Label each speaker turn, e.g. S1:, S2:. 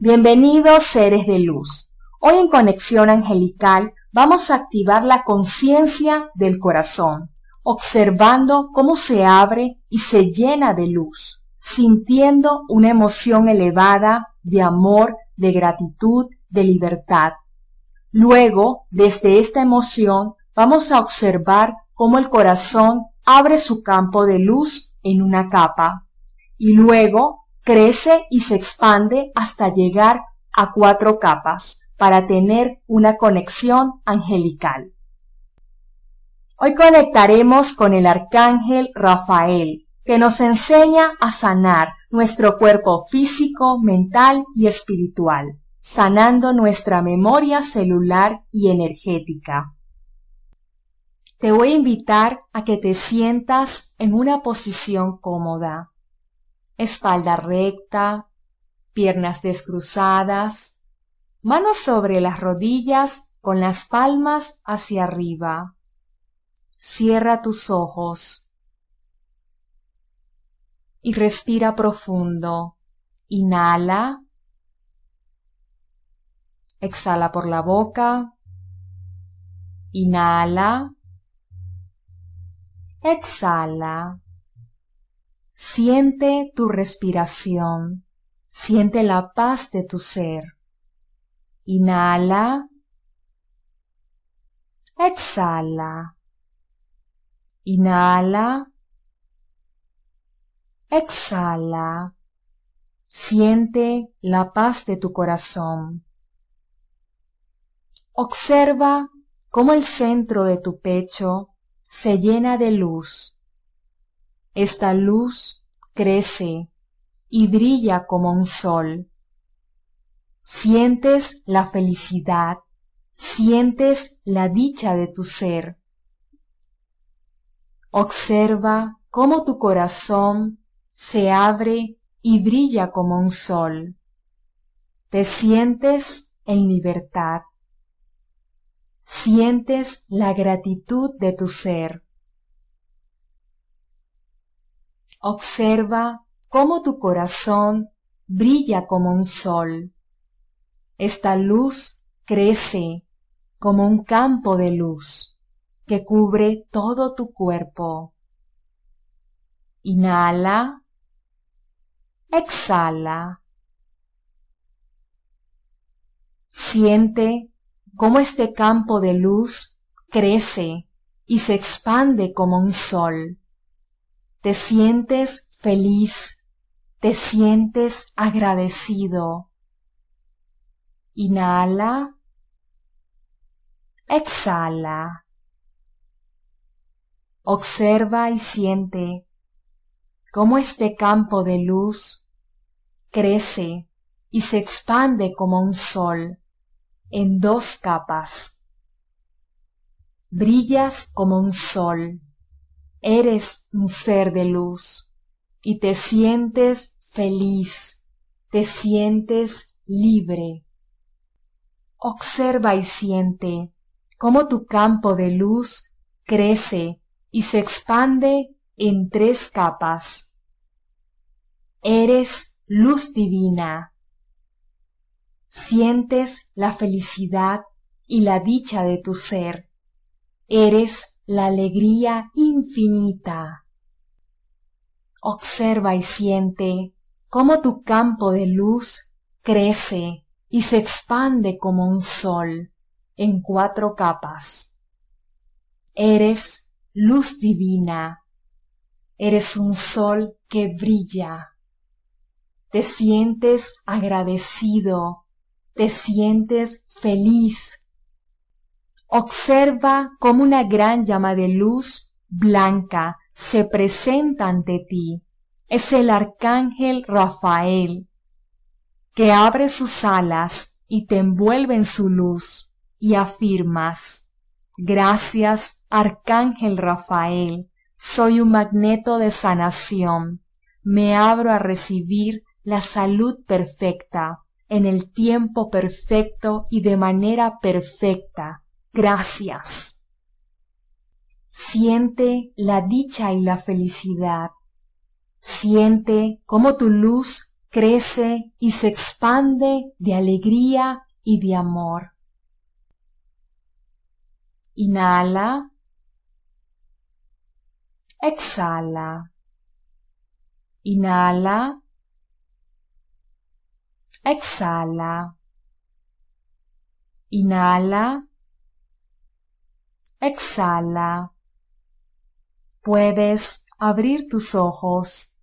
S1: Bienvenidos seres de luz. Hoy en Conexión Angelical vamos a activar la conciencia del corazón, observando cómo se abre y se llena de luz, sintiendo una emoción elevada de amor, de gratitud, de libertad. Luego, desde esta emoción, vamos a observar cómo el corazón abre su campo de luz en una capa y luego crece y se expande hasta llegar a cuatro capas para tener una conexión angelical. Hoy conectaremos con el arcángel Rafael, que nos enseña a sanar nuestro cuerpo físico, mental y espiritual, sanando nuestra memoria celular y energética. Te voy a invitar a que te sientas en una posición cómoda espalda recta, piernas descruzadas, manos sobre las rodillas con las palmas hacia arriba. Cierra tus ojos y respira profundo. Inhala. Exhala por la boca. Inhala. Exhala. Siente tu respiración, siente la paz de tu ser. Inhala. Exhala. Inhala. Exhala. Siente la paz de tu corazón. Observa cómo el centro de tu pecho se llena de luz esta luz crece y brilla como un sol. Sientes la felicidad, sientes la dicha de tu ser. Observa cómo tu corazón se abre y brilla como un sol. Te sientes en libertad. Sientes la gratitud de tu ser. Observa cómo tu corazón brilla como un sol. Esta luz crece como un campo de luz que cubre todo tu cuerpo. Inhala. Exhala. Siente cómo este campo de luz crece y se expande como un sol te sientes feliz, te sientes agradecido. Inhala, exhala. Observa y siente cómo este campo de luz crece y se expande como un sol en dos capas. Brillas como un sol Eres un ser de luz y te sientes feliz, te sientes libre. Observa y siente cómo tu campo de luz crece y se expande en tres capas. Eres luz divina. Sientes la felicidad y la dicha de tu ser. Eres la alegría infinita. Observa y siente cómo tu campo de luz crece y se expande como un sol en cuatro capas. Eres luz divina. Eres un sol que brilla. Te sientes agradecido. Te sientes feliz Observa cómo una gran llama de luz blanca se presenta ante ti. Es el arcángel Rafael, que abre sus alas y te envuelve en su luz y afirmas, gracias, arcángel Rafael, soy un magneto de sanación, me abro a recibir la salud perfecta, en el tiempo perfecto y de manera perfecta gracias. Siente la dicha y la felicidad. Siente cómo tu luz crece y se expande de alegría y de amor. Inhala. Exhala. Inhala. Exhala. Inhala. Exhala. Puedes abrir tus ojos.